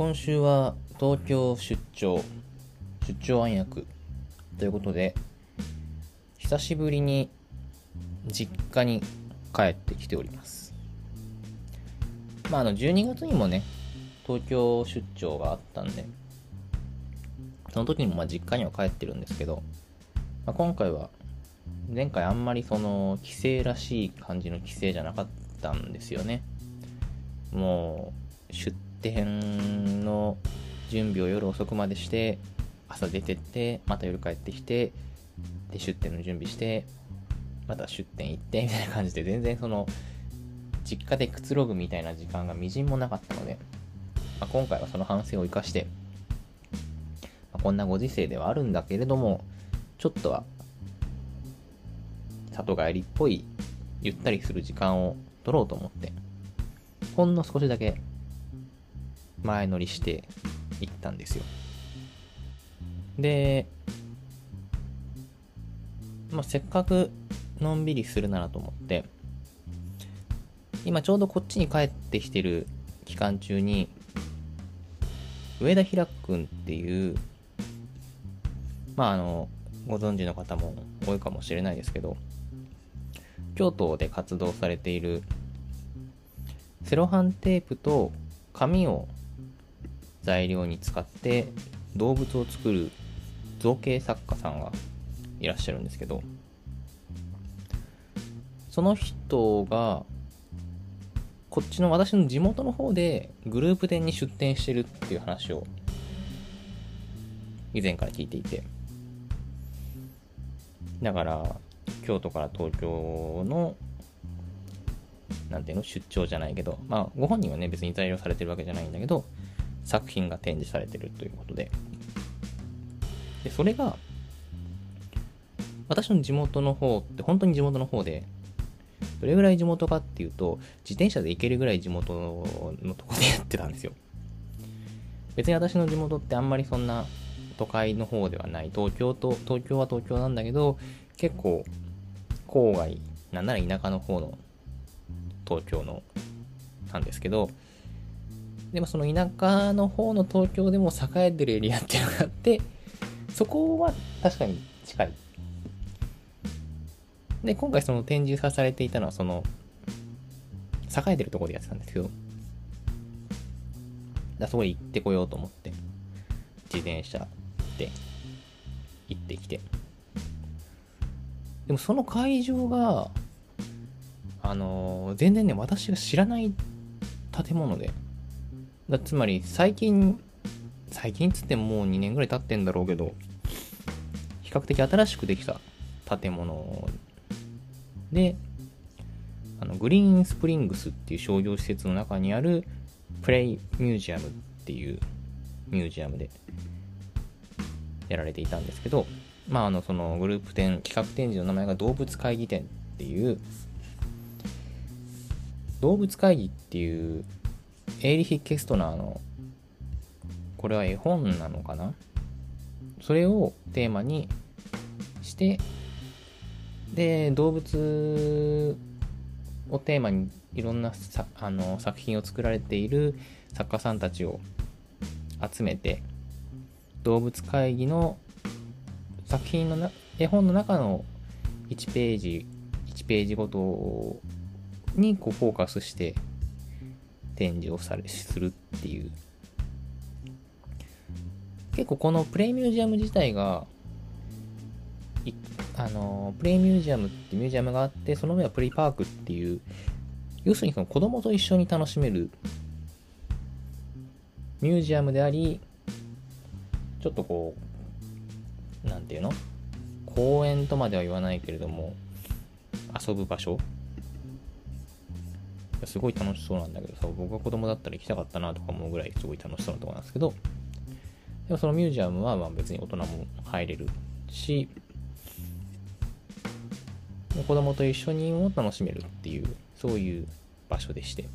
今週は東京出張出張暗躍。ということで久しぶりに実家に帰ってきております。まああの12月にもね東京出張があったんでその時にもまあ実家には帰ってるんですけど、まあ、今回は前回あんまりその帰省らしい感じの帰省じゃなかったんですよね。もう出店の準備を夜遅くまでして朝出てってまた夜帰ってきてで出店の準備してまた出店行ってみたいな感じで全然その実家でくつろぐみたいな時間がみじんもなかったので、まあ、今回はその反省を生かして、まあ、こんなご時世ではあるんだけれどもちょっとは里帰りっぽいゆったりする時間を取ろうと思ってほんの少しだけ前乗りして行ったんですよ。で、まあ、せっかくのんびりするならと思って今ちょうどこっちに帰ってきてる期間中に上田平君っていうまああのご存知の方も多いかもしれないですけど京都で活動されているセロハンテープと紙を材料に使って動物を作る造形作家さんがいらっしゃるんですけどその人がこっちの私の地元の方でグループ店に出店してるっていう話を以前から聞いていて。だから京都から東京のなんていうの出張じゃないけどまあご本人はね別に材料されてるわけじゃないんだけど作品が展示されてるということで。でそれが私の地元の方って本当に地元の方でどれぐらい地元かっていうと自転車で行けるぐらい地元のとこでやってたんですよ。別に私の地元ってあんまりそんな都会の方ではない。東京と東京は東京なんだけど結構郊外なんなら田舎の方の東京のなんですけどでもその田舎の方の東京でも栄えてるエリアっていうのがあってそこは確かに近い。で今回その展示されていたのはその栄えてるところでやってたんですけどだそこに行ってこようと思って自転車で行ってきて。でもその会場があのー、全然ね私が知らない建物でだつまり最近最近つってももう2年ぐらい経ってんだろうけど比較的新しくできた建物であの GREEN SPRINGS っていう商業施設の中にある PLAY! MUSEUM っていうミュージアムでやられていたんですけどまああのそのグループ展企画展示の名前が動物会議展っていう動物会議っていうエーリヒ・ケストナーのこれは絵本なのかな？それをテーマにしてで動物をテーマにいろんなさあの作品を作られている作家さんたちを集めて動物会議の作品のな絵本の中の1ページ1ページごとにこうフォーカスして展示をされするっていう。結構このプレイミュージアム自体があのプレイミュージアムってミュージアムがあってその上はプレイパークっていう要するにその子供と一緒に楽しめるミュージアムでありちょっとこうなんていうの？公園とまでは言わないけれども遊ぶ場所すごい楽しそうなんだけどさ、僕が子供だったら行きたかったなとか思うぐらいすごい楽しそうなとこなんですけど、でもそのミュージアムはまあ別に大人も入れるし、子供と一緒にも楽しめるっていう、そういう場所でして。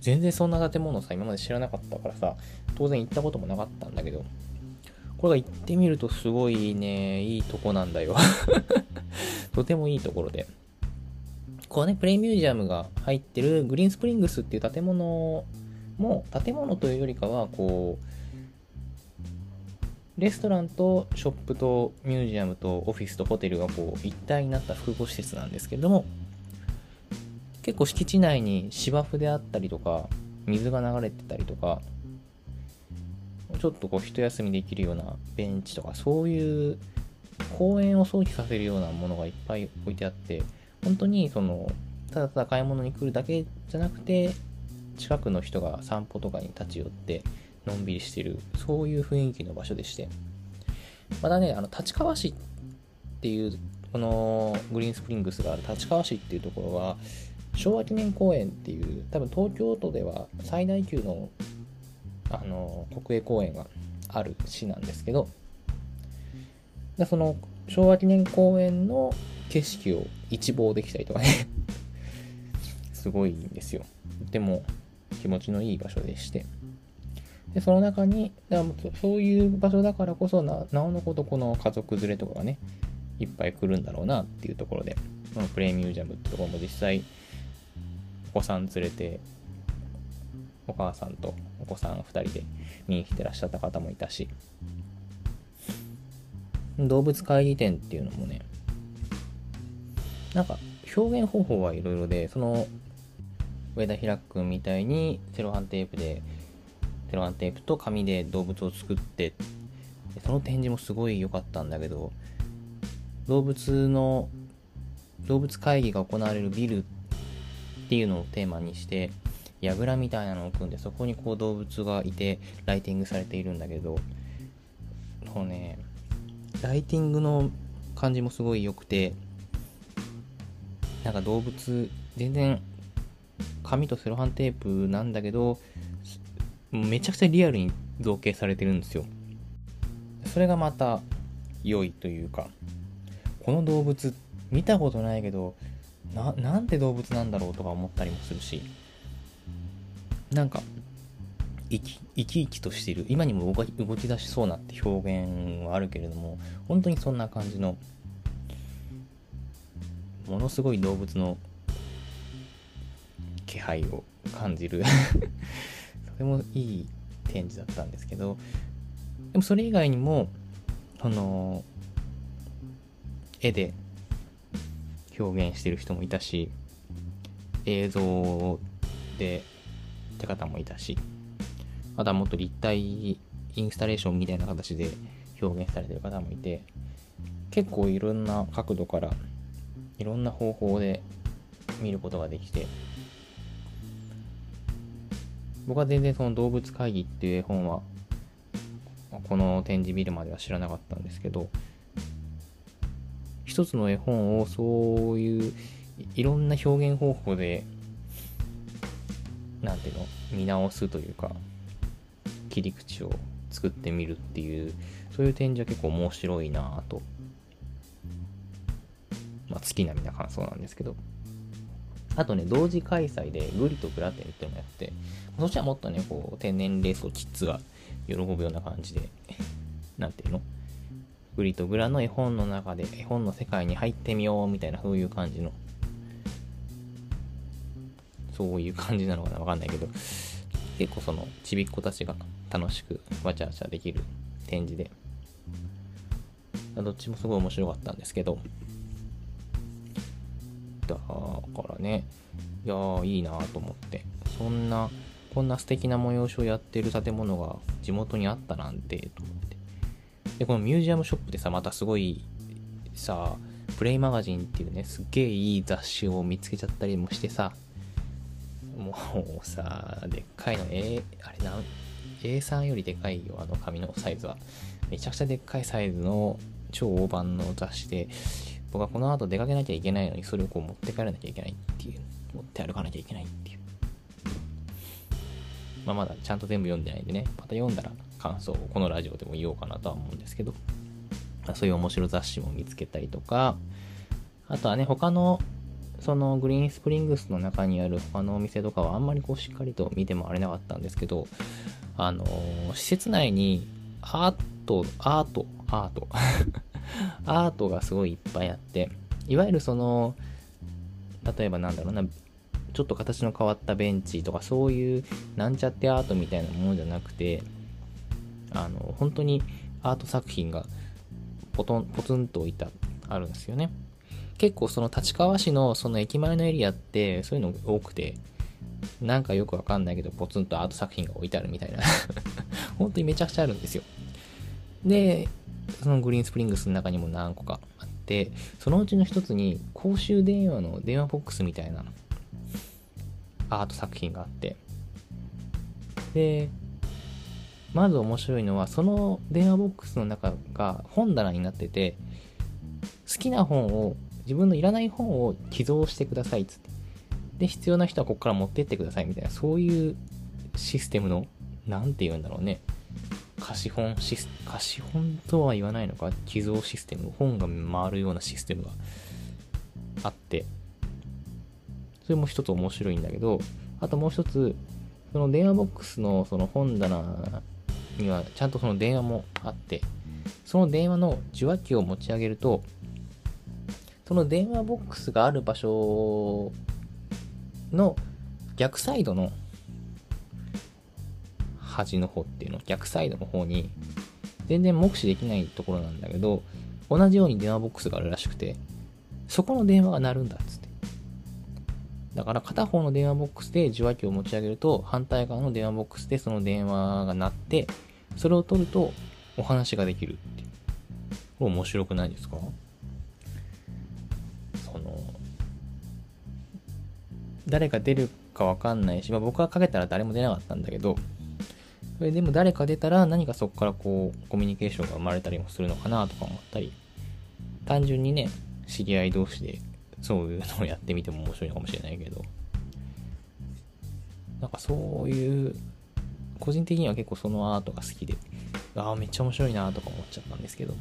全然そんな建物さ、今まで知らなかったからさ、当然行ったこともなかったんだけど、これが行ってみるとすごいね、いいとこなんだよ とてもいいところで。こうね、プレイミュージアムが入ってるグリーンスプリングスっていう建物も建物というよりかはこうレストランとショップとミュージアムとオフィスとホテルがこう一体になった複合施設なんですけれども結構敷地内に芝生であったりとか水が流れてたりとかちょっとこう一休みできるようなベンチとかそういう公園を想起させるようなものがいっぱい置いてあって本当にそのただただ買い物に来るだけじゃなくて近くの人が散歩とかに立ち寄ってのんびりしてるそういう雰囲気の場所でして。またねあの立川市っていうこのグリーンスプリングスがある立川市っていうところは昭和記念公園っていう多分東京都では最大級のあの国営公園がある市なんですけどその昭和記念公園の景色を一望できたりとかね。すごいんですよ。でも気持ちのいい場所でして。でその中にだそういう場所だからこそななおのことこの家族連れとかがねいっぱい来るんだろうなっていうところで。このプレミュージアムってところも実際お子さん連れてお母さんとお子さん2人で見に来てらっしゃった方もいたし。動物会議展っていうのもねなんか表現方法はいろいろでその上田平君みたいにセロハンテープでセロハンテープと紙で動物を作ってその展示もすごい良かったんだけど動物の動物会議が行われるビルっていうのをテーマにして櫓みたいなのを組んでそこにこう動物がいてライティングされているんだけどこうねライティングの感じもすごい良くてなんか動物全然紙とセロハンテープなんだけどめちゃくちゃリアルに造形されてるんですよ。それがまた良いというかこの動物見たことないけどななんて動物なんだろうとか思ったりもするしなんか生き生き生きとしている。今にも動き動き出しそうなって表現はあるけれども本当にそんな感じのものすごい動物の気配を感じる。とてもいい展示だったんですけどでもそれ以外にもその絵で表現してる人もいたし映像でって方もいたしあとはもっと立体インスタレーションみたいな形で表現されてる方もいて結構いろんな角度からいろんな方法で見ることができて僕は全然その動物会議っていう絵本はこの展示見るまでは知らなかったんですけど一つの絵本をそういういろんな表現方法でなんていうの見直すというか切り口を作ってみるっていうそういう展示は結構面白いなぁとあ好きなみな感想なんですけど。あとね同時開催でグリとグラテンっていうのをやってそっちはもっとねこう天然レースをキッズが喜ぶような感じで なんていうの？グリとグラの絵本の中で絵本の世界に入ってみようみたいなそういう感じの。そういう感じなのかなわかんないけど、結構そのちびっ子たちが楽しくわちゃわちゃできる展示で、どっちもすごい面白かったんですけど、だからね、いやーいいなと思って、そんな、こんな素敵な催しをやってる建物が地元にあったなんて、と思って。で、このミュージアムショップでさ、またすごいさ、プレイマガジンっていうね、すっげえいい雑誌を見つけちゃったりもしてさ、もうさ、でっかいの、A、あれなん、A3 よりでかいよ、あの紙のサイズは。めちゃくちゃでっかいサイズの超大判の雑誌で、僕はこの後出かけなきゃいけないのに、それをこう持って帰らなきゃいけないっていう、持って歩かなきゃいけないっていう。まあ、まだちゃんと全部読んでないんでね、また読んだら感想をこのラジオでも言おうかなとは思うんですけど、ま、そういう面白雑誌も見つけたりとか、あとはね、他のそのグリーンスプリングスの中にある他のお店とかはあんまりこうしっかりと見てもあれなかったんですけど、あのー、施設内にアート、アート、アート、アートがすごいいっぱいあって、いわゆるその、例えばなんだろうな、ちょっと形の変わったベンチとかそういうなんちゃってアートみたいなものじゃなくてあの本当にアート作品がポトンポツンと置いてあるんですよね。結構その立川市のその駅前のエリアってそういうの多くてなんかよくわかんないけどポツンとアート作品が置いてあるみたいな。本当にめちゃくちゃあるんですよ。でそのグリーンスプリングスの中にも何個かあってそのうちの一つに公衆電話の電話ボックスみたいなアート作品があって。でまず面白いのはその電話ボックスの中が本棚になってて好きな本を自分のいらない本を寄贈してくださいっつって。で必要な人はここから持ってってくださいみたいなそういうシステムの何て言うんだろうね。貸本シス貸本とは言わないのか？寄贈システム本が回るようなシステムがあって。それも一つ面白いんだけどあともう一つその電話ボックスのその本棚にはちゃんとその電話もあってその電話の受話器を持ち上げるとその電話ボックスがある場所の逆サイドの端の方っていうの逆サイドの方に全然目視できないところなんだけど同じように電話ボックスがあるらしくてそこの電話が鳴るんだっつって。だから片方の電話ボックスで受話器を持ち上げると反対側の電話ボックスでその電話が鳴ってそれを取るとお話ができるっていう。これ面白くないですか？その誰が出るかわかんないし、まあ、僕がかけたら誰も出なかったんだけどそれでも誰か出たら何かそこからこうコミュニケーションが生まれたりもするのかなとか思ったり。単純にね知り合い同士でそういうのをやってみても面白いのかもしれないけど。なんかそういう個人的には結構そのアートが好きでああめっちゃ面白いなとか思っちゃったんですけど。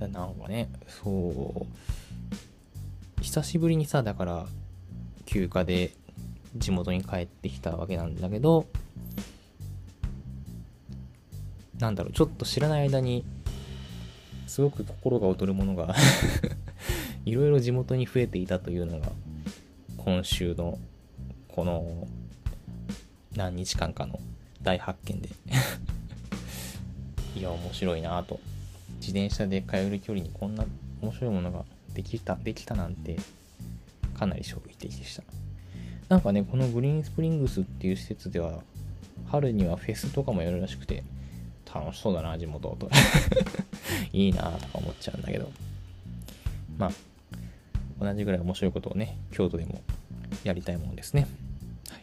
なんかねそう久しぶりにさだから休暇で地元に帰ってきたわけなんだけどなんだろうちょっと知らない間にすごく心が躍るものが いろいろ地元に増えていたというのが今週のこの何日間かの大発見で。いや面白いなと。自転車で通える距離にこんな面白いものができたできたなんてかなり衝撃的でした。なんかねこのグリーンスプリングスっていう施設では春にはフェスとかもやるらしくて楽しそうだな、地元と。いいなとか思っちゃうんだけど。まあ、同じぐらい面白いことをね、京都でもやりたいもんですね。はい。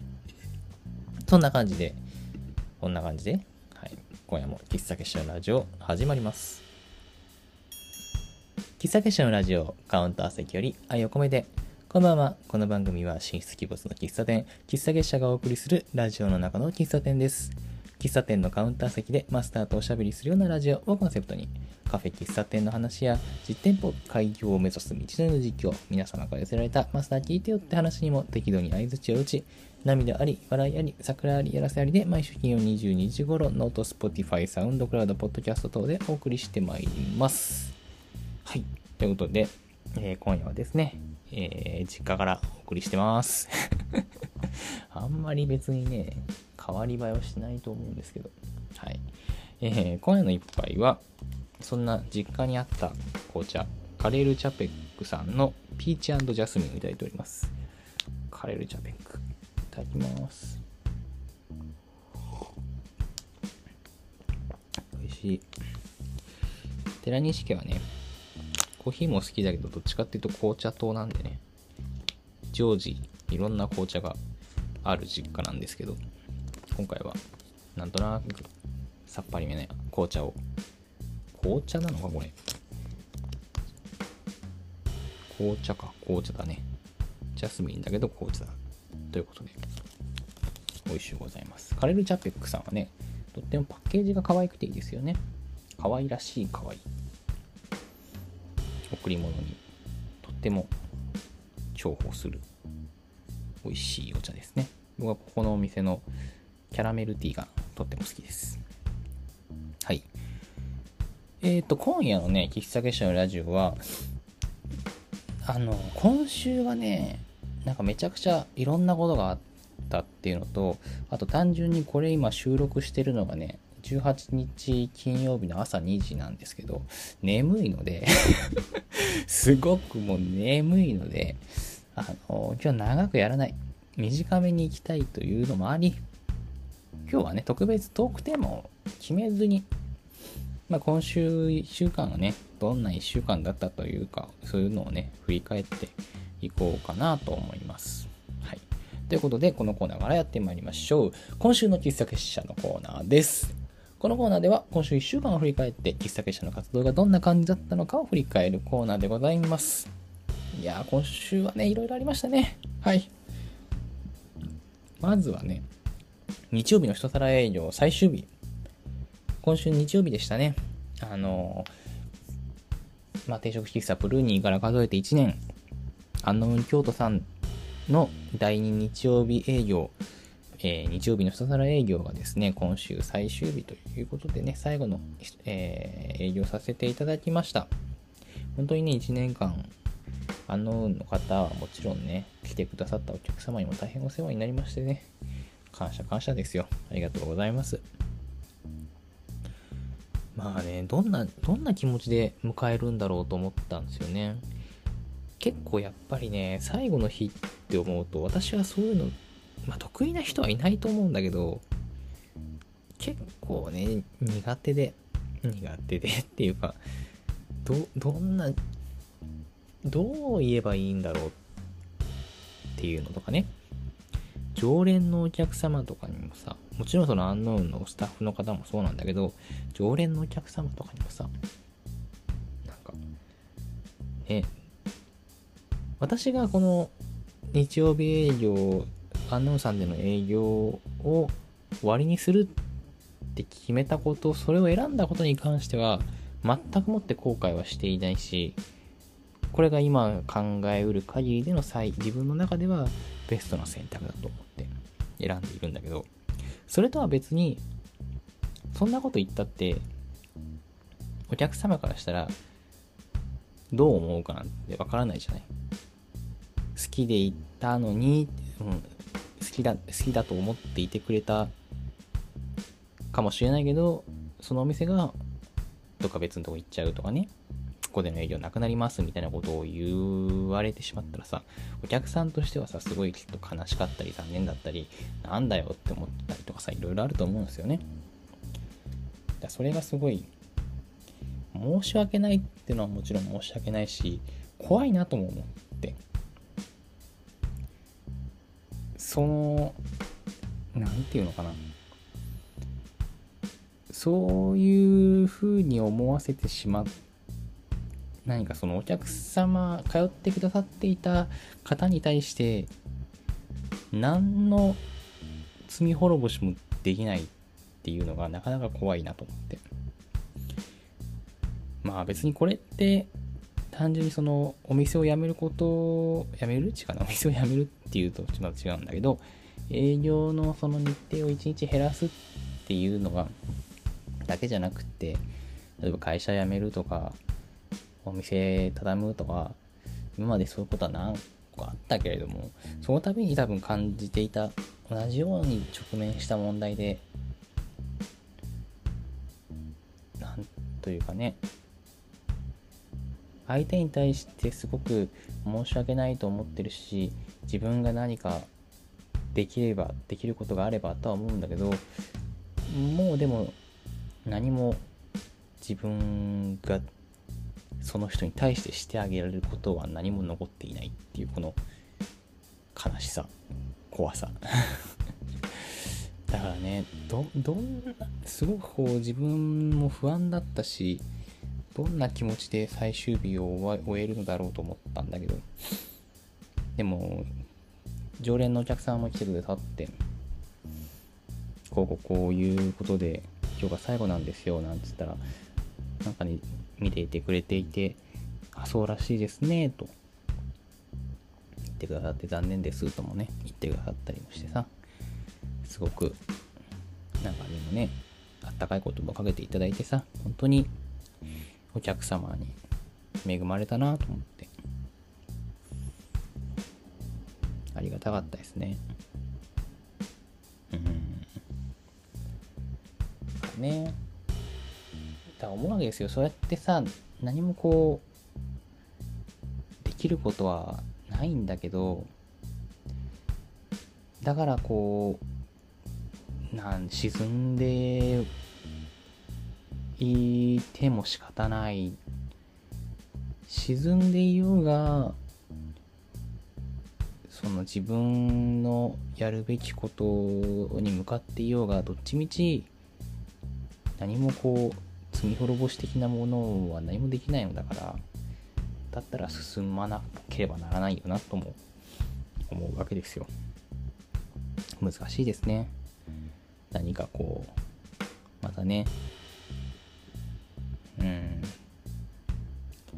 そんな感じで、こんな感じで、はい。今夜も喫茶結社のラジオ始まります。喫茶結社のラジオカウンター席より愛を込めて、こんばんは。この番組は進出鬼没の喫茶店、喫茶結社がお送りするラジオの中の喫茶店です。喫茶店のカウンター席でマスターとおしゃべりするようなラジオをコンセプトに、カフェ喫茶店の話や実店舗開業を目指す道のりの実況、皆様から寄せられたマスター聞いてよって話にも適度に相槌を打ち、涙あり、笑いあり、サクラあり、やらせありで毎週金曜22時頃、 note、Spotify、SoundCloud、ポッドキャスト等でお送りしてまいります。はい。ということで、えー、今夜はですね、えー、実家からお送りしてます。あんまり別にね、変わり映えはしないと思うんですけど、はい。えー、今夜の一杯は、そんな実家にあった紅茶、カレールチャペックさんのピーチジャスミンをいただいております。カレールチャペック。いただきます。美味しい。寺西家はね、コーヒーも好きだけど、どっちかっていうと紅茶糖なんでね、常時いろんな紅茶がある実家なんですけど、今回はなんとなくさっぱりめな紅茶を。紅茶なのかこれ？紅茶か紅茶だね。ジャスミンだけど紅茶だ。ということで。美味しゅうございます。カレル・チャペックさんはねとってもパッケージが可愛くていいですよね。可愛らしい可愛い。贈り物にとっても重宝する美味しいお茶ですね。僕はここのお店のキャラメルティーがとっても好きです。はい。えっ、ー、と、今夜のね、喫茶結社のラジオは、あの、今週はね、なんかめちゃくちゃいろんなことがあったっていうのと、あと単純にこれ今収録してるのがね、18日金曜日の朝2時なんですけど、眠いので すごくもう眠いので、あの、今日長くやらない。短めに行きたいというのもあり、今日はね、特別トークテーマを決めずに、まあ、今週1週間がね、どんな1週間だったというか、そういうのをね、振り返っていこうかなと思います。はい。ということで、このコーナーからやってまいりましょう。今週の喫茶結社のコーナーです。このコーナーでは今週1週間を振り返って喫茶結社の活動がどんな感じだったのかを振り返るコーナーでございます。いやー、今週はね、いろいろありましたね。はい。まずはね、日曜日の一皿営業最終日。今週日曜日でしたね。あの、まあ、定食喫茶プルーニーから数えて1年、アンノウン京都さんの第2日曜日営業、えー、日曜日の一皿営業がですね、今週最終日ということでね、最後の、えー、営業させていただきました。本当にね、1年間、アンノウンの方はもちろんね、来てくださったお客様にも大変お世話になりましてね、感謝感謝ですよ。ありがとうございます。まあね、どんな、どんな気持ちで迎えるんだろうと思ったんですよね。結構やっぱりね、最後の日って思うと、私はそういうの、まあ得意な人はいないと思うんだけど、結構ね、苦手で、苦手で っていうか、ど、どんな、どう言えばいいんだろうっていうのとかね。常連のお客様とかにもさ、もちろんそのアンノウンのスタッフの方もそうなんだけど、常連のお客様とかにもさ、なんか、ね、私がこの日曜日営業、アンノウンさんでの営業を終わりにするって決めたこと、それを選んだことに関しては、全くもって後悔はしていないし、これが今考えうる限りでの最、自分の中ではベストな選択だと。思選んでいるんだけど、それとは別に、そんなこと言ったって、お客様からしたら、どう思うかなんてわからないじゃない。好きで行ったのに、うん、好きだ、好きだと思っていてくれたかもしれないけど、そのお店がどっか別のとこ行っちゃうとかね。こでの営業なくなりますみたいなことを言われてしまったらさ、お客さんとしてはさ、すごいきっと悲しかったり残念だったり、なんだよって思ったりとかさ、いろいろあると思うんですよね。だそれがすごい、申し訳ないっていうのはもちろん申し訳ないし、怖いなとも思って。その、なんていうのかな。そういうふうに思わせてしまっ何かそのお客様通ってくださっていた方に対して何の罪滅ぼしもできないっていうのがなかなか怖いなと思って。まあ別にこれって単純にそのお店を辞めることを辞める違うなお店を辞めるっていうとちょっと違うんだけど営業のその日程を1日減らすっていうのがだけじゃなくて例えば会社辞めるとかお店畳むとか、今までそういうことは何個かあったけれども、その度に多分感じていた、同じように直面した問題で、なんというかね、相手に対してすごく申し訳ないと思ってるし、自分が何かできれば、できることがあればとは思うんだけど、もうでも何も自分がその人に対してしてあげられることは何も残っていないっていうこの悲しさ怖さ。だからねどどんなすごくこう自分も不安だったしどんな気持ちで最終日を終えるのだろうと思ったんだけどでも常連のお客さんも来てくださってこうこうこういうことで今日が最後なんですよなんつったらなんかね見ていてくれていて、あ、そうらしいですね、と言ってくださって残念ですともね、言ってくださったりもしてさ、すごく、なんかでもね、あったかい言葉をかけていただいてさ、本当にお客様に恵まれたなと思って。ありがたかったですね。うん。ね。だから思うわけですよ。そうやってさ、何もこう、できることはないんだけど、だからこう、なん沈んでいても仕方ない沈んでいようがその自分のやるべきことに向かっていようがどっちみち何もこう罪滅ぼし的なものは何もできないのだからだったら進まなければならないよなとも思うわけですよ。難しいですね。何かこうまたねうん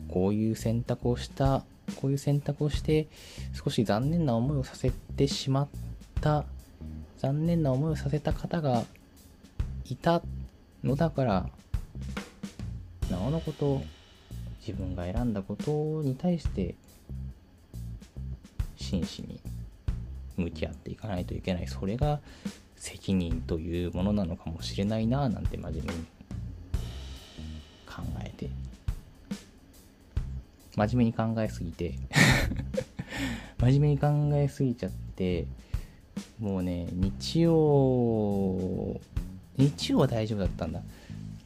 こういう選択をしたこういう選択をして少し残念な思いをさせてしまった残念な思いをさせた方がいたのだからなおのこと自分が選んだことに対して真摯に向き合っていかないといけない。それが責任というものなのかもしれないななんて真面目に考えて。真面目に考えすぎて。真面目に考えすぎちゃってもうね日曜日曜は大丈夫だったんだ。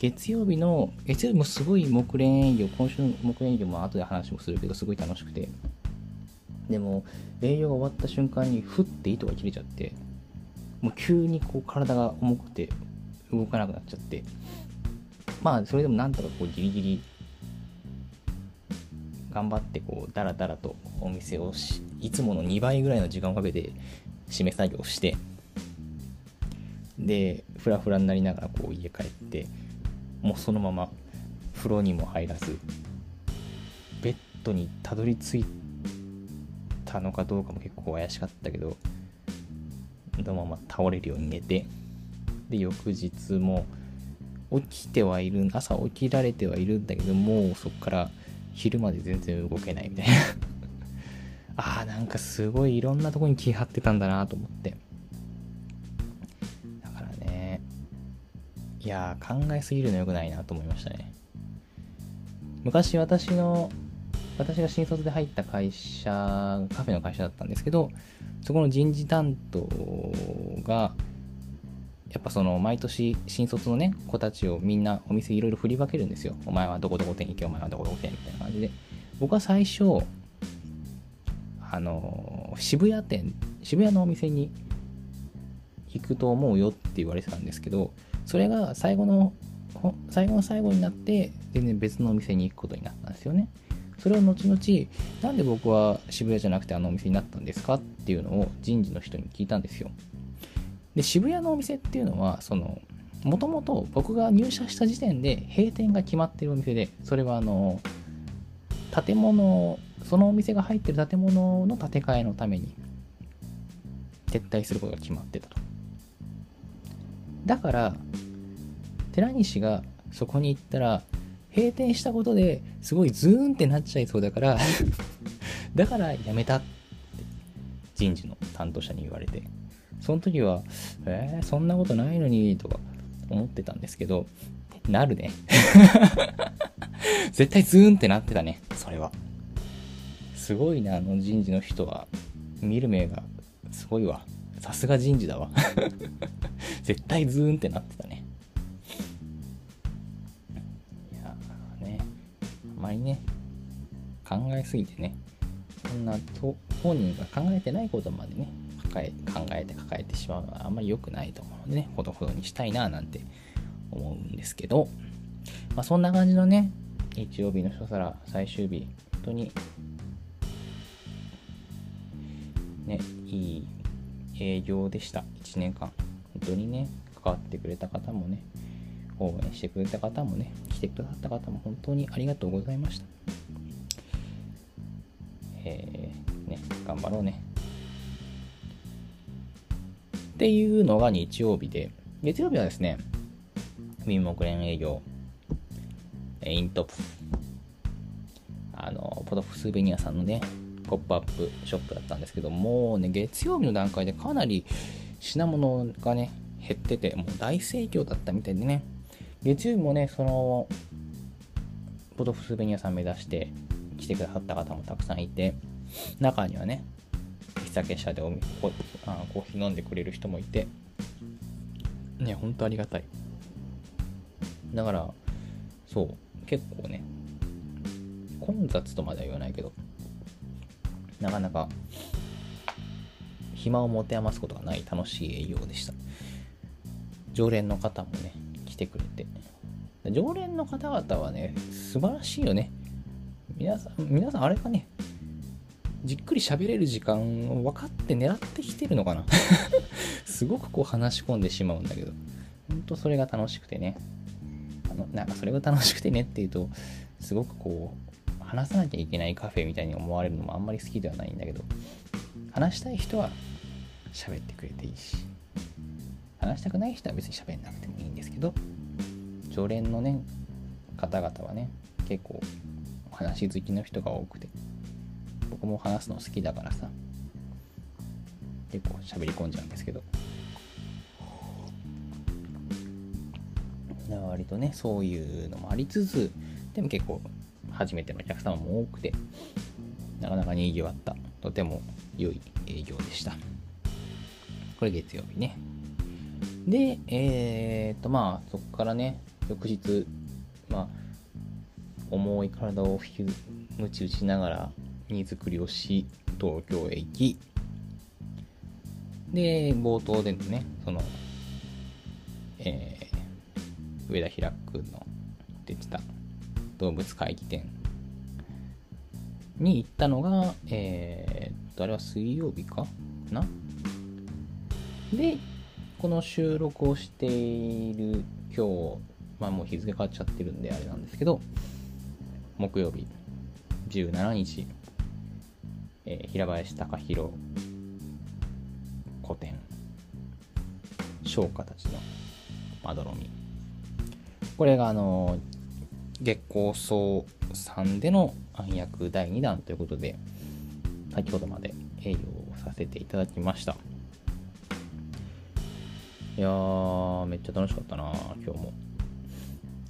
月曜日の月曜日もすごい木蓮営業今週の木蓮営業も後で話もするけどすごい楽しくて。でも営業が終わった瞬間にふって糸が切れちゃってもう急にこう体が重くて動かなくなっちゃって。まあそれでもなんとかこうギリギリ頑張ってこうダラダラとお店をしいつもの2倍ぐらいの時間をかけて締め作業をしてでフラフラになりながらこう家帰ってもうそのまま風呂にも入らずベッドにたどり着いたのかどうかも結構怪しかったけどそのまま倒れるように寝てで翌日も起きてはいる朝起きられてはいるんだけどもうそこから昼まで全然動けないみたいな。ああなんかすごいいろんなとこに気張ってたんだなと思って。いや考えすぎるのよくないなと思いましたね。昔私の私が新卒で入った会社カフェの会社だったんですけどそこの人事担当がやっぱその毎年新卒のね子たちをみんなお店いろいろ振り分けるんですよ。お前はどこどこ店行けお前はどこどこ店みたいな感じで。僕は最初あの渋谷店渋谷のお店に行くと思うよって言われてたんですけどそれが最後の最後の最後になって全然別のお店に行くことになったんですよね。それを後々なんで僕は渋谷じゃなくてあのお店になったんですかっていうのを人事の人に聞いたんですよ。で渋谷のお店っていうのはそのもともと僕が入社した時点で閉店が決まってるお店でそれはあの建物そのお店が入ってる建物の建て替えのために撤退することが決まってたと。だから寺西がそこに行ったら閉店したことですごいズーンってなっちゃいそうだから だから辞めたって人事の担当者に言われてその時は、えー、そんなことないのに、とか思ってたんですけど、なるね。絶対ズーンってなってたね、それは。すごいな、あの人事の人は。見る目がすごいわ。さすが人事だわ。絶対ズーンってなってたね。いやね、あまりね、考えすぎてね、そんなと本人が考えてないことまでね、抱え考えて抱えてしまうのはあんまり良くないと思うのでね、ほどほどにしたいななんて思うんですけど、まあ、そんな感じのね、日曜日の初皿最終日、本当に、ね、いい営業でした、1年間。本当にね、関わってくれた方もね、応援してくれた方もね、来てくださった方も本当にありがとうございました。えー、ね、頑張ろうね。っていうのが日曜日で、月曜日はですね、民目連営業、イントップ、あの、ポトフスーベニアさんのね、ポップアップショップだったんですけどもうね月曜日の段階でかなり品物がね減っててもう大盛況だったみたいでね。月曜日もねそのポトフスベニアさん目指して来てくださった方もたくさんいて中にはね喫茶結社でおコあコーヒー飲んでくれる人もいてねほんとありがたい。だからそう結構ね混雑とまでは言わないけどなかなか暇を持て余すことがない楽しい営業でした。常連の方もね来てくれて。常連の方々はね素晴らしいよね。皆さん皆さんあれかねじっくり喋れる時間を分かって狙ってきてるのかな。すごくこう話し込んでしまうんだけど。ほんとそれが楽しくてね。あのなんかそれが楽しくてねっていうとすごくこう話さなきゃいけないカフェみたいに思われるのもあんまり好きではないんだけど話したい人は喋ってくれていいし話したくない人は別に喋んなくてもいいんですけど常連のね方々はね結構話好きの人が多くて僕も話すの好きだからさ結構喋り込んじゃうんですけど割とねそういうのもありつつでも結構初めてのお客様も多くてなかなかにぎわったとても良い営業でした。これ月曜日ね。でえー、っとまあそこからね翌日まあ重い体をむち打ちながら荷造りをし東京へ行きで冒頭でのねそのえー、上田平君の出てた動物会議店に行ったのが、えー、と、あれは水曜日かな？で、この収録をしている今日、まあもう日付変わっちゃってるんであれなんですけど、木曜日17日、えー、平林隆弘古典商家たちのまどろみ。これがあの月光荘さんでの暗躍第2弾ということで先ほどまで営業をさせていただきました。いやーめっちゃ楽しかったな今日も。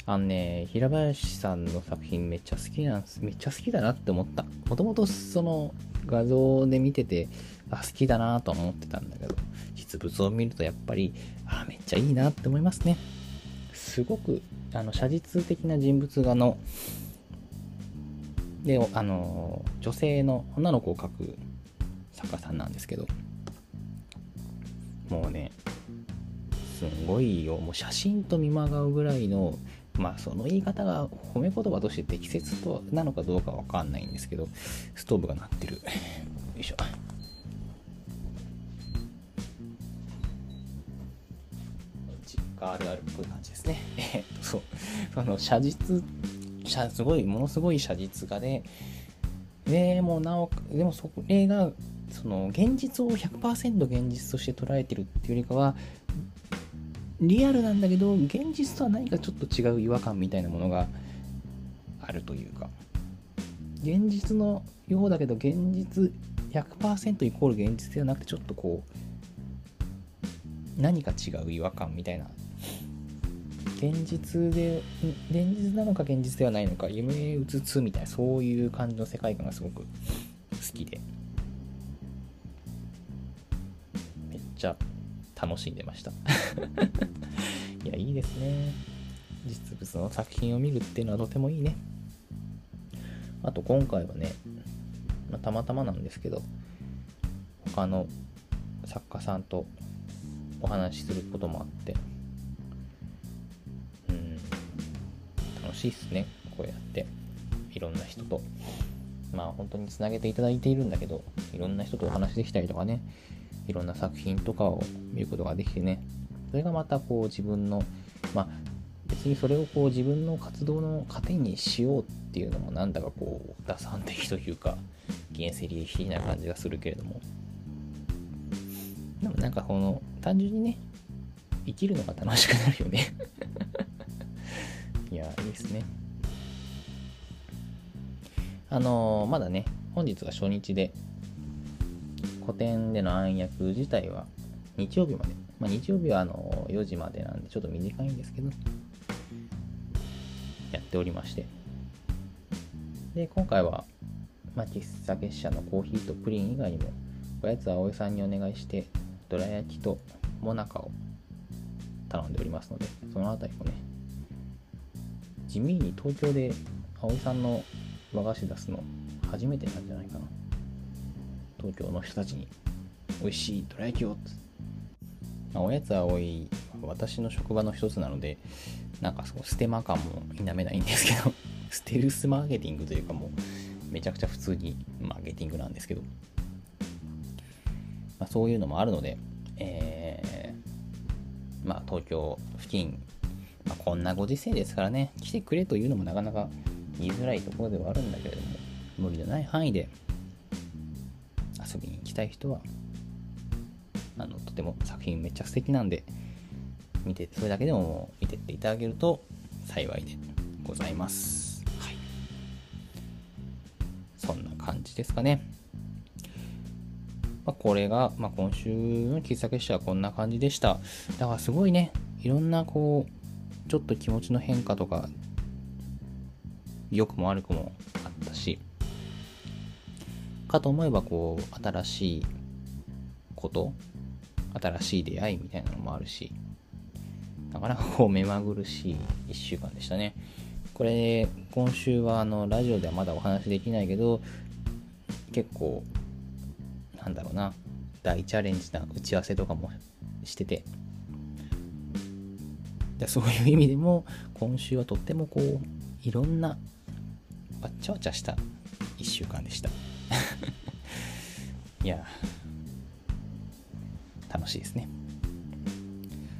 あのね平林さんの作品めっちゃ好きなんです。めっちゃ好きだなって思った。もともとその画像で見ててあ好きだなと思ってたんだけど実物を見るとやっぱりあめっちゃいいなって思いますね。すごくあの写実的な人物画のであの女性の女の子を描く作家さんなんですけどもうねすんごいよ。もう写真と見まがうぐらいのまあその言い方が褒め言葉として適切となのかどうかわかんないんですけどストーブが鳴ってる。よいしょ。実家あるあるっぽい感じ。ですね。えっとそう。その写実写すごいものすごい写実画ででもなおでもそれがその現実を100%現実として捉えてるっていうよりかはリアルなんだけど現実とは何かちょっと違う違和感みたいなものがあるというか。現実のようだけど現実100%イコール現実ではなくてちょっとこう何か違う違和感みたいな現実で現実なのか現実ではないのか夢うつつみたいなそういう感じの世界観がすごく好きで。めっちゃ楽しんでました。いやいいですね。実物の作品を見るっていうのはとてもいいね。あと今回はね、まあ、たまたまなんですけど他の作家さんとお話しすることもあって楽しいっすね。こうやって。いろんな人と。まあ本当につなげていただいているんだけどいろんな人とお話できたりとかね。いろんな作品とかを見ることができてね。それがまたこう自分のまあ別にそれをこう自分の活動の糧にしようっていうのもなんだかこう打算的というか原生理的な感じがするけれども。でもなんかこの単純にね生きるのが楽しくなるよね。いや、いいですね。あの、まだね、本日は初日で、古典での暗躍自体は日曜日まで。まあ、日曜日はあの4時までなんでちょっと短いんですけど、やっておりまして。で、今回は、まあ、喫茶結社のコーヒーとプリン以外にも、おやつは葵さんにお願いして、どら焼きともなかを頼んでおりますので、そのあたりもね、地味に東京で葵さんの和菓子出すの初めてなんじゃないかな。東京の人たちに、美味しいどら焼きをまあ、おやつは多い。私の職場の一つなのでなんかそのステマ感も否めないんですけど ステルスマーケティングというかもうめちゃくちゃ普通にマーケティングなんですけど、まあ、そういうのもあるので、えー、まあ、東京付近、まあ、こんなご時世ですからね来てくれというのもなかなか言いづらいところではあるんだけれども無理のない範囲で遊びに行きたい人はあのとても作品めっちゃ素敵なんで見てそれだけでも見てっていただけると幸いでございます。はい。そんな感じですかね。まあ、これが、まあ、今週の喫茶結社はこんな感じでした。だからすごいね、いろんなこう、ちょっと気持ちの変化とか、良くも悪くもあったし、かと思えばこう、新しいこと新しい出会いみたいなのもあるし、なかなかこう目まぐるしい1週間でしたね。これ、今週はあのラジオではまだお話できないけど、結構、なんだろうな、大チャレンジな打ち合わせとかもしてて、そういう意味でも、今週はとってもこう、いろんな、わっちゃわちゃした1週間でした。いや、楽しいですね。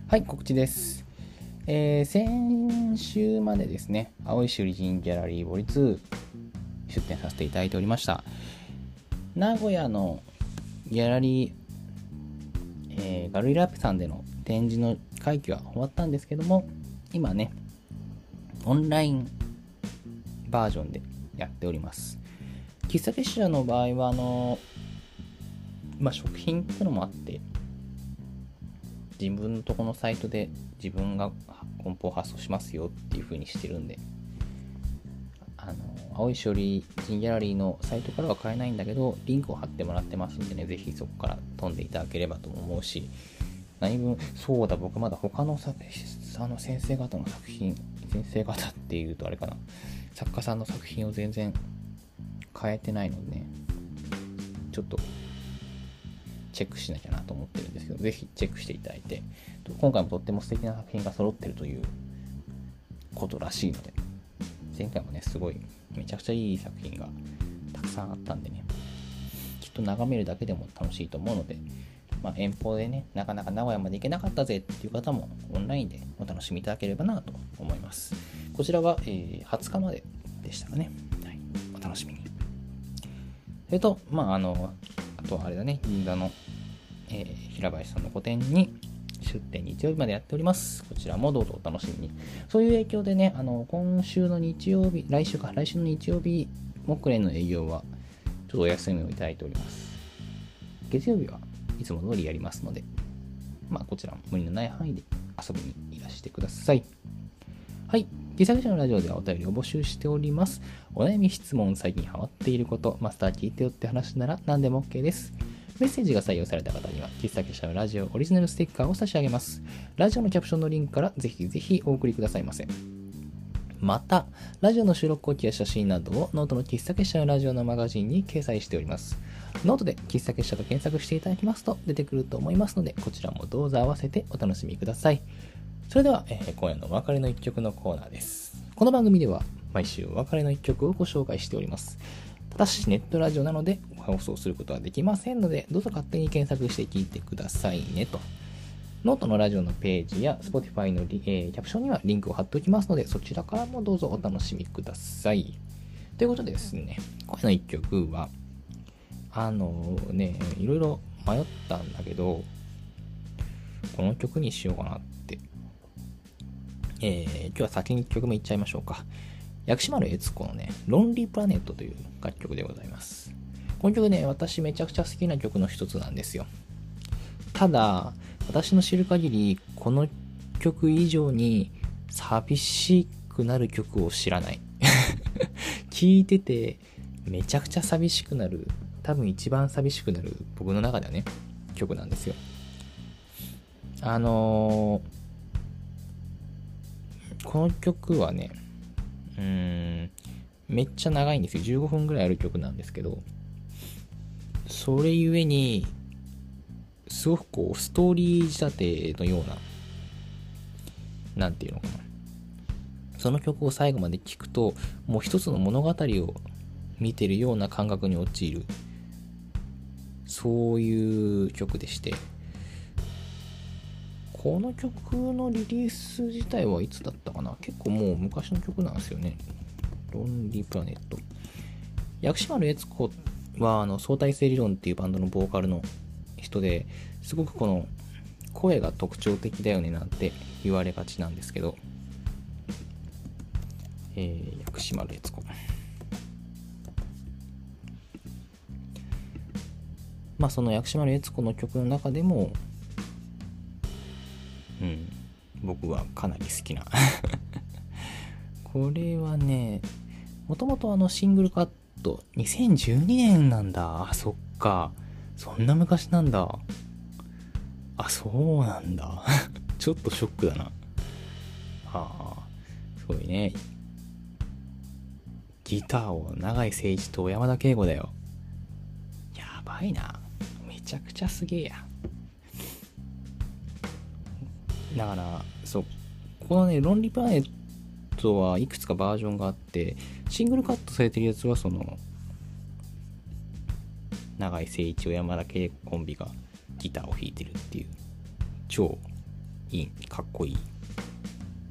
はい、告知です。えー、先週までですね、青い首里人ギャラリーボリ2出展させていただいておりました。名古屋のギャラリー、えー、ガルイラピさんでの展示の会期は終わったんですけども、今ね、オンラインバージョンでやっております。喫茶結社の場合は、あの、まあ、食品ってのもあって、自分のとこのサイトで自分が梱包発送しますよっていう風にしてるんで、あの、青い処理人ギャラリーのサイトからは買えないんだけど、リンクを貼ってもらってますんでね、ぜひそこから飛んでいただければと思うし、何分、そうだ、僕まだ他のさあの先生方の作品、先生方っていうとあれかな、作家さんの作品を全然変えてないのでね、ちょっとチェックしなきゃなと思ってるんですけど、ぜひチェックしていただいて、今回もとっても素敵な作品が揃ってるということらしいので、前回もね、すごい、めちゃくちゃいい作品がたくさんあったんでね、きっと眺めるだけでも楽しいと思うので、まあ、遠方でね、なかなか名古屋まで行けなかったぜっていう方もオンラインでお楽しみいただければなと思います。こちらは、えー、20日まででしたかね。はい、お楽しみに。それと、まあ、あの、あとはあれだね、銀座のえー、平林さんの個展に出店日曜日までやっております。こちらもどうぞお楽しみに。そういう影響でね、あの、今週の日曜日、来週か、来週の日曜日、木蓮の営業は、ちょっとお休みをいただいております。月曜日はいつも通りやりますので、まあ、こちらも無理のない範囲で遊びにいらしてください。はい。喫茶結社のラジオではお便りを募集しております。お悩み質問、最近ハマっていること、マスター聞いてよって話なら何でも OK です。メッセージが採用された方には、喫茶結社のラジオオリジナルステッカーを差し上げます。ラジオのキャプションのリンクからぜひぜひお送りくださいませ。また、ラジオの収録後記や写真などをノートの喫茶結社のラジオのマガジンに掲載しております。ノートで喫茶結社と検索していただきますと出てくると思いますので、こちらもどうぞ合わせてお楽しみください。それでは、えー、今夜のお別れの一曲のコーナーです。この番組では毎週お別れの一曲をご紹介しております。ただしネットラジオなので放送することはできませんので、どうぞ勝手に検索して聞いてくださいねと。ノートのラジオのページや Spotify のリ、えー、キャプションにはリンクを貼っておきますので、そちらからもどうぞお楽しみください。ということでですね、今夜の一曲は、あのね、いろいろ迷ったんだけど、この曲にしようかなって。えー、今日は先に曲目いっちゃいましょうか。薬師丸悦子のね、ロンリープラネットという楽曲でございます。この曲ね、私めちゃくちゃ好きな曲の一つなんですよ。ただ、私の知る限り、この曲以上に寂しくなる曲を知らない。聴いてて、めちゃくちゃ寂しくなる、多分一番寂しくなる僕の中ではね、曲なんですよ。あのー、この曲はね、うーん、めっちゃ長いんですよ。15分ぐらいある曲なんですけど、それゆえに、すごくこう、ストーリー仕立てのような、なんていうのかな。その曲を最後まで聴くと、もう一つの物語を見てるような感覚に陥る。そういう曲でして、この曲のリリース自体はいつだったかな？結構もう昔の曲なんですよね。ロンリープラネット。薬師丸悦子はあの相対性理論っていうバンドのボーカルの人ですごくこの声が特徴的だよねなんて言われがちなんですけど、えー、薬師丸悦子。まあその薬師丸悦子の曲の中でも、うん、僕はかなり好きな これはね、もともとあのシングルカット、2012年なんだ。あ、そっか。そんな昔なんだ。あ、そうなんだ。ちょっとショックだな。ああ、すごいね。ギターを永井誠一と小山田圭吾だよ。やばいな。ちゃくちゃすげえや。だから、そう、このね、ロンリープラネットはいくつかバージョンがあって、シングルカットされてるやつはその、永井聖一、山田圭コンビがギターを弾いてるっていう、超いい、かっこいい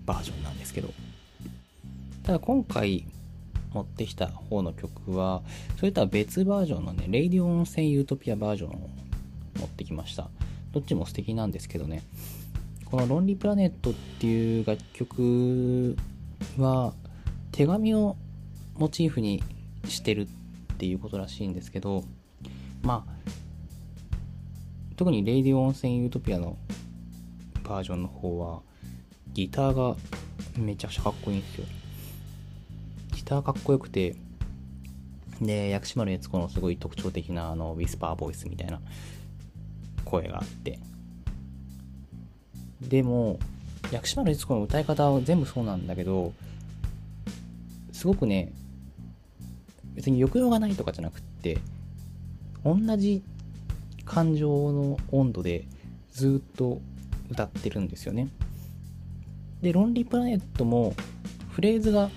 バージョンなんですけど、ただ今回持ってきた方の曲は、それとは別バージョンのね、 RADIO ONSEN EUTOPIA バージョンを持ってきました。どっちも素敵なんですけどね、この「ロンリープラネット」っていう楽曲は手紙をモチーフにしてるっていうことらしいんですけどまあ特に RADIO ONSEN EUTOPIA のバージョンの方はギターがめちゃくちゃかっこいいんですよギターかっこよくてで薬師丸悦子のすごい特徴的なあのウィスパーボイスみたいな声があって。でも薬師丸悦子の歌い方は全部そうなんだけどすごくね別に抑揚がないとかじゃなくって同じ感情の温度でずっと歌ってるんですよね。で「ロンリープラネット」もフレーズが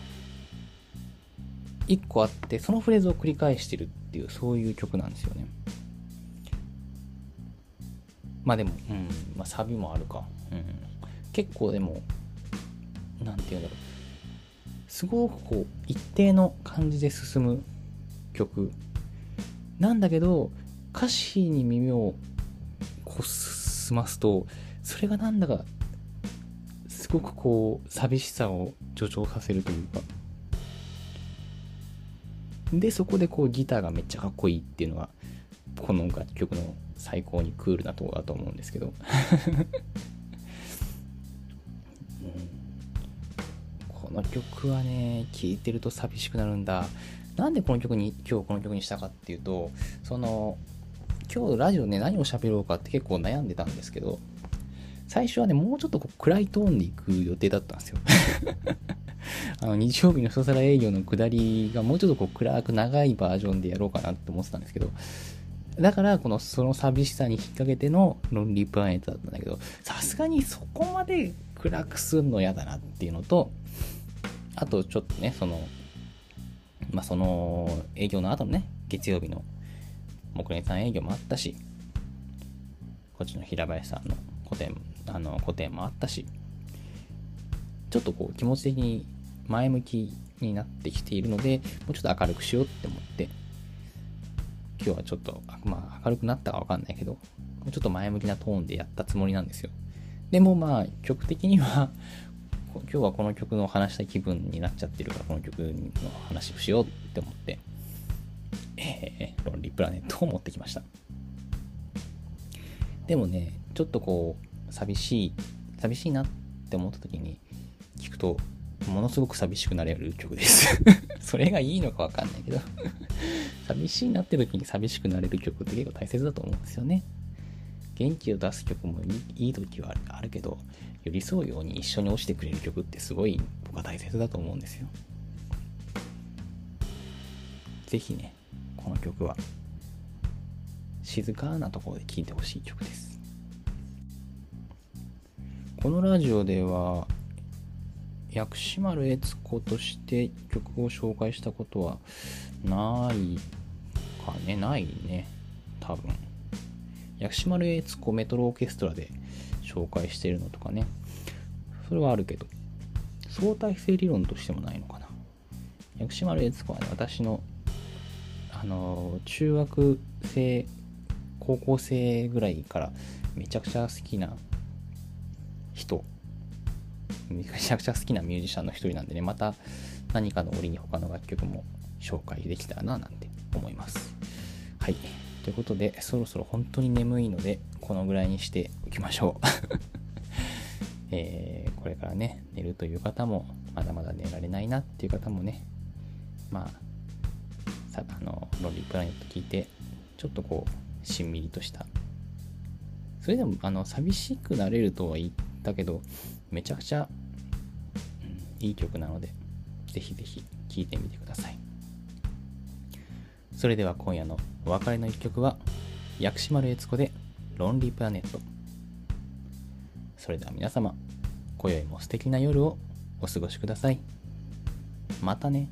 1個あってそのフレーズを繰り返してるっていうそういう曲なんですよね。まあでも、うん、まあサビもあるか。うん。結構でも、なんて言うんだろう。すごくこう、一定の感じで進む曲。なんだけど、歌詞に耳をこう進ますと、それがなんだか、すごくこう、寂しさを助長させるというか。で、そこでこう、ギターがめっちゃかっこいいっていうのが、この楽曲の最高にクールなとこだと思うんですけど。この曲はね聴いてると寂しくなるんだ。なんでこの曲に今日この曲にしたかっていうとその今日ラジオね何を喋ろうかって結構悩んでたんですけど最初はねもうちょっとこう暗いトーンでいく予定だったんですよ。あの日曜日の一皿営業の下りがもうちょっとこう暗く長いバージョンでやろうかなって思ってたんですけどだから、この、その寂しさに引っ掛けてのロンリープラネットだったんだけど、さすがにそこまで暗くすんの嫌だなっていうのと、あとちょっとね、その、まあ、その営業の後のね、月曜日の木蓮さん営業もあったし、こっちの平林さんの個展、あの、個展もあったし、ちょっとこう気持ち的に前向きになってきているので、もうちょっと明るくしようって思って、今日はちょっと、まあ明るくなったかわかんないけど、ちょっと前向きなトーンでやったつもりなんですよ。でもまあ曲的には、今日はこの曲の話した気分になっちゃってるから、この曲の話をしようって思って、ええー、ロンリープラネットを持ってきました。でもねちょっとこう寂しい寂しいなって思った時に聞くとものすごく寂しくなれる曲です。それがいいのかわかんないけど。寂しいなって時に寂しくなれる曲って結構大切だと思うんですよね。元気を出す曲もいい時はあるけど寄り添うように一緒に落ちてくれる曲ってすごい僕は大切だと思うんですよ。ぜひねこの曲は静かなところで聴いてほしい曲です。このラジオでは薬師丸悦子として曲を紹介したことはないかねないね多分。薬師丸悦子メトロオーケストラで紹介してるのとかね。それはあるけど。相対性理論としてもないのかな。薬師丸悦子はね私のあの中学生高校生ぐらいからめちゃくちゃ好きな人。めちゃくちゃ好きなミュージシャンの一人なんでねまた何かの折に他の楽曲も紹介できたらななんて思います。はい。ということでそろそろ本当に眠いのでこのぐらいにしておきましょう。えー、これからね寝るという方もまだまだ寝られないなっていう方もねまあさあのロリープラネット聞いてちょっとこうしんみりとした。それでもあの寂しくなれるとは言ったけどめちゃくちゃ、うん、いい曲なのでぜひぜひ聴いてみてください。それでは今夜のお別れの一曲は薬師丸悦子で「ロンリープラネット」それでは皆様今宵も素敵な夜をお過ごしください。またね。